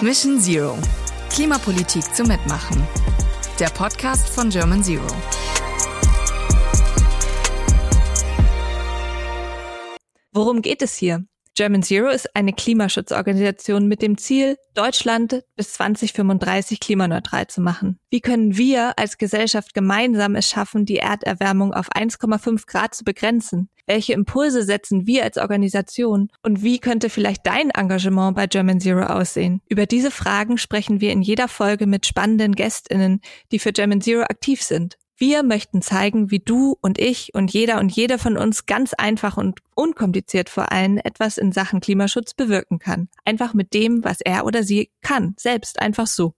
Mission Zero. Klimapolitik zum Mitmachen. Der Podcast von German Zero. Worum geht es hier? German Zero ist eine Klimaschutzorganisation mit dem Ziel, Deutschland bis 2035 klimaneutral zu machen. Wie können wir als Gesellschaft gemeinsam es schaffen, die Erderwärmung auf 1,5 Grad zu begrenzen? Welche Impulse setzen wir als Organisation? Und wie könnte vielleicht dein Engagement bei German Zero aussehen? Über diese Fragen sprechen wir in jeder Folge mit spannenden Gästinnen, die für German Zero aktiv sind. Wir möchten zeigen, wie du und ich und jeder und jede von uns ganz einfach und unkompliziert vor allem etwas in Sachen Klimaschutz bewirken kann. Einfach mit dem, was er oder sie kann, selbst einfach so.